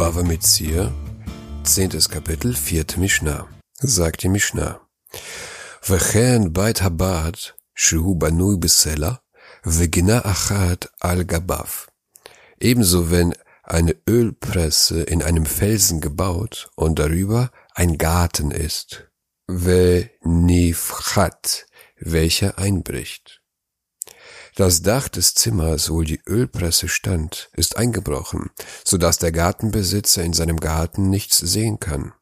Bava Metzir, zehntes Kapitel, vierte Mishnah, sagt die Mishnah. וכן בית הבד, שהוא בנוי בסלע, וגינה אחת על גביו. Ebenso wenn eine Ölpresse in einem Felsen gebaut und darüber ein Garten ist. Venifchat, welcher einbricht. Das Dach des Zimmers, wo die Ölpresse stand, ist eingebrochen, so dass der Gartenbesitzer in seinem Garten nichts sehen kann.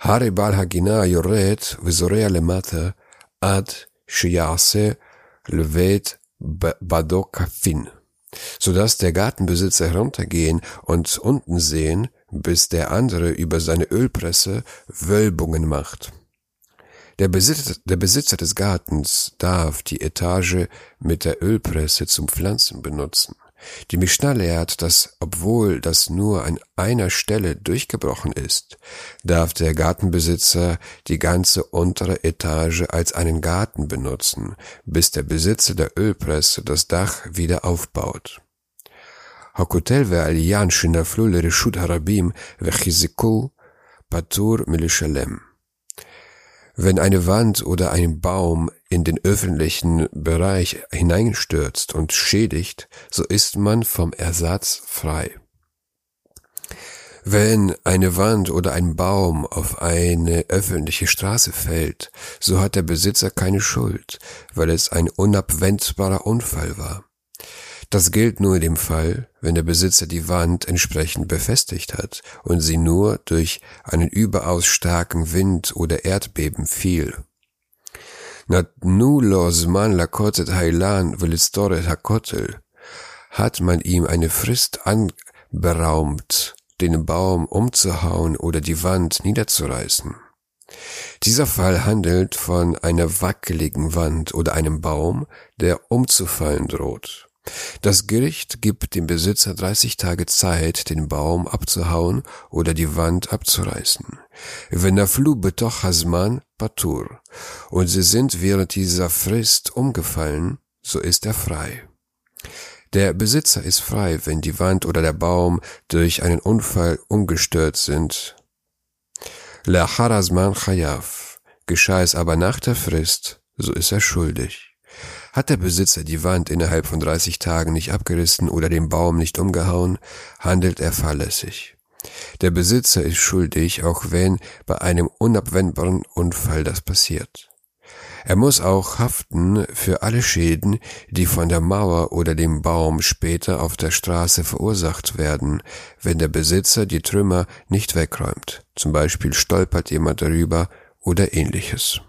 Hari bal hagina yoret v'zorea lemata ad shiyase levet badokafin, so dass der Gartenbesitzer heruntergehen und unten sehen, bis der andere über seine Ölpresse Wölbungen macht. Der Besitzer, der Besitzer des Gartens darf die Etage mit der Ölpresse zum Pflanzen benutzen. Die Mishnah lehrt, dass obwohl das nur an einer Stelle durchgebrochen ist, darf der Gartenbesitzer die ganze untere Etage als einen Garten benutzen, bis der Besitzer der Ölpresse das Dach wieder aufbaut. הכותל והעליין שנפלו לרשות הרבים וחיזקו פטור מלשלם. Wenn eine Wand oder ein Baum in den öffentlichen Bereich hineinstürzt und schädigt, so ist man vom Ersatz frei. Wenn eine Wand oder ein Baum auf eine öffentliche Straße fällt, so hat der Besitzer keine Schuld, weil es ein unabwendbarer Unfall war. Das gilt nur in dem Fall, wenn der Besitzer die Wand entsprechend befestigt hat und sie nur durch einen überaus starken Wind oder Erdbeben fiel. Natnu lo zman lakotet hailan velistoret hakotel hat man ihm eine Frist anberaumt, den Baum umzuhauen oder die Wand niederzureißen. Dieser Fall handelt von einer wackeligen Wand oder einem Baum, der umzufallen droht. Das Gericht gibt dem Besitzer 30 Tage Zeit, den Baum abzuhauen oder die Wand abzureißen. Wenn der Flu betoch Hasman patur und sie sind während dieser Frist umgefallen, so ist er frei. Der Besitzer ist frei, wenn die Wand oder der Baum durch einen Unfall ungestört sind. La Harazman Chayav. Geschah es aber nach der Frist, so ist er schuldig. Hat der Besitzer die Wand innerhalb von 30 Tagen nicht abgerissen oder den Baum nicht umgehauen, handelt er fahrlässig. Der Besitzer ist schuldig, auch wenn bei einem unabwendbaren Unfall das passiert. Er muss auch haften für alle Schäden, die von der Mauer oder dem Baum später auf der Straße verursacht werden, wenn der Besitzer die Trümmer nicht wegräumt. Zum Beispiel stolpert jemand darüber oder ähnliches.